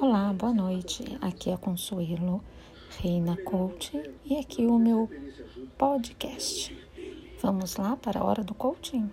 Olá, boa noite. Aqui é a Consuelo Reina Coach e aqui o meu podcast. Vamos lá para a hora do coaching?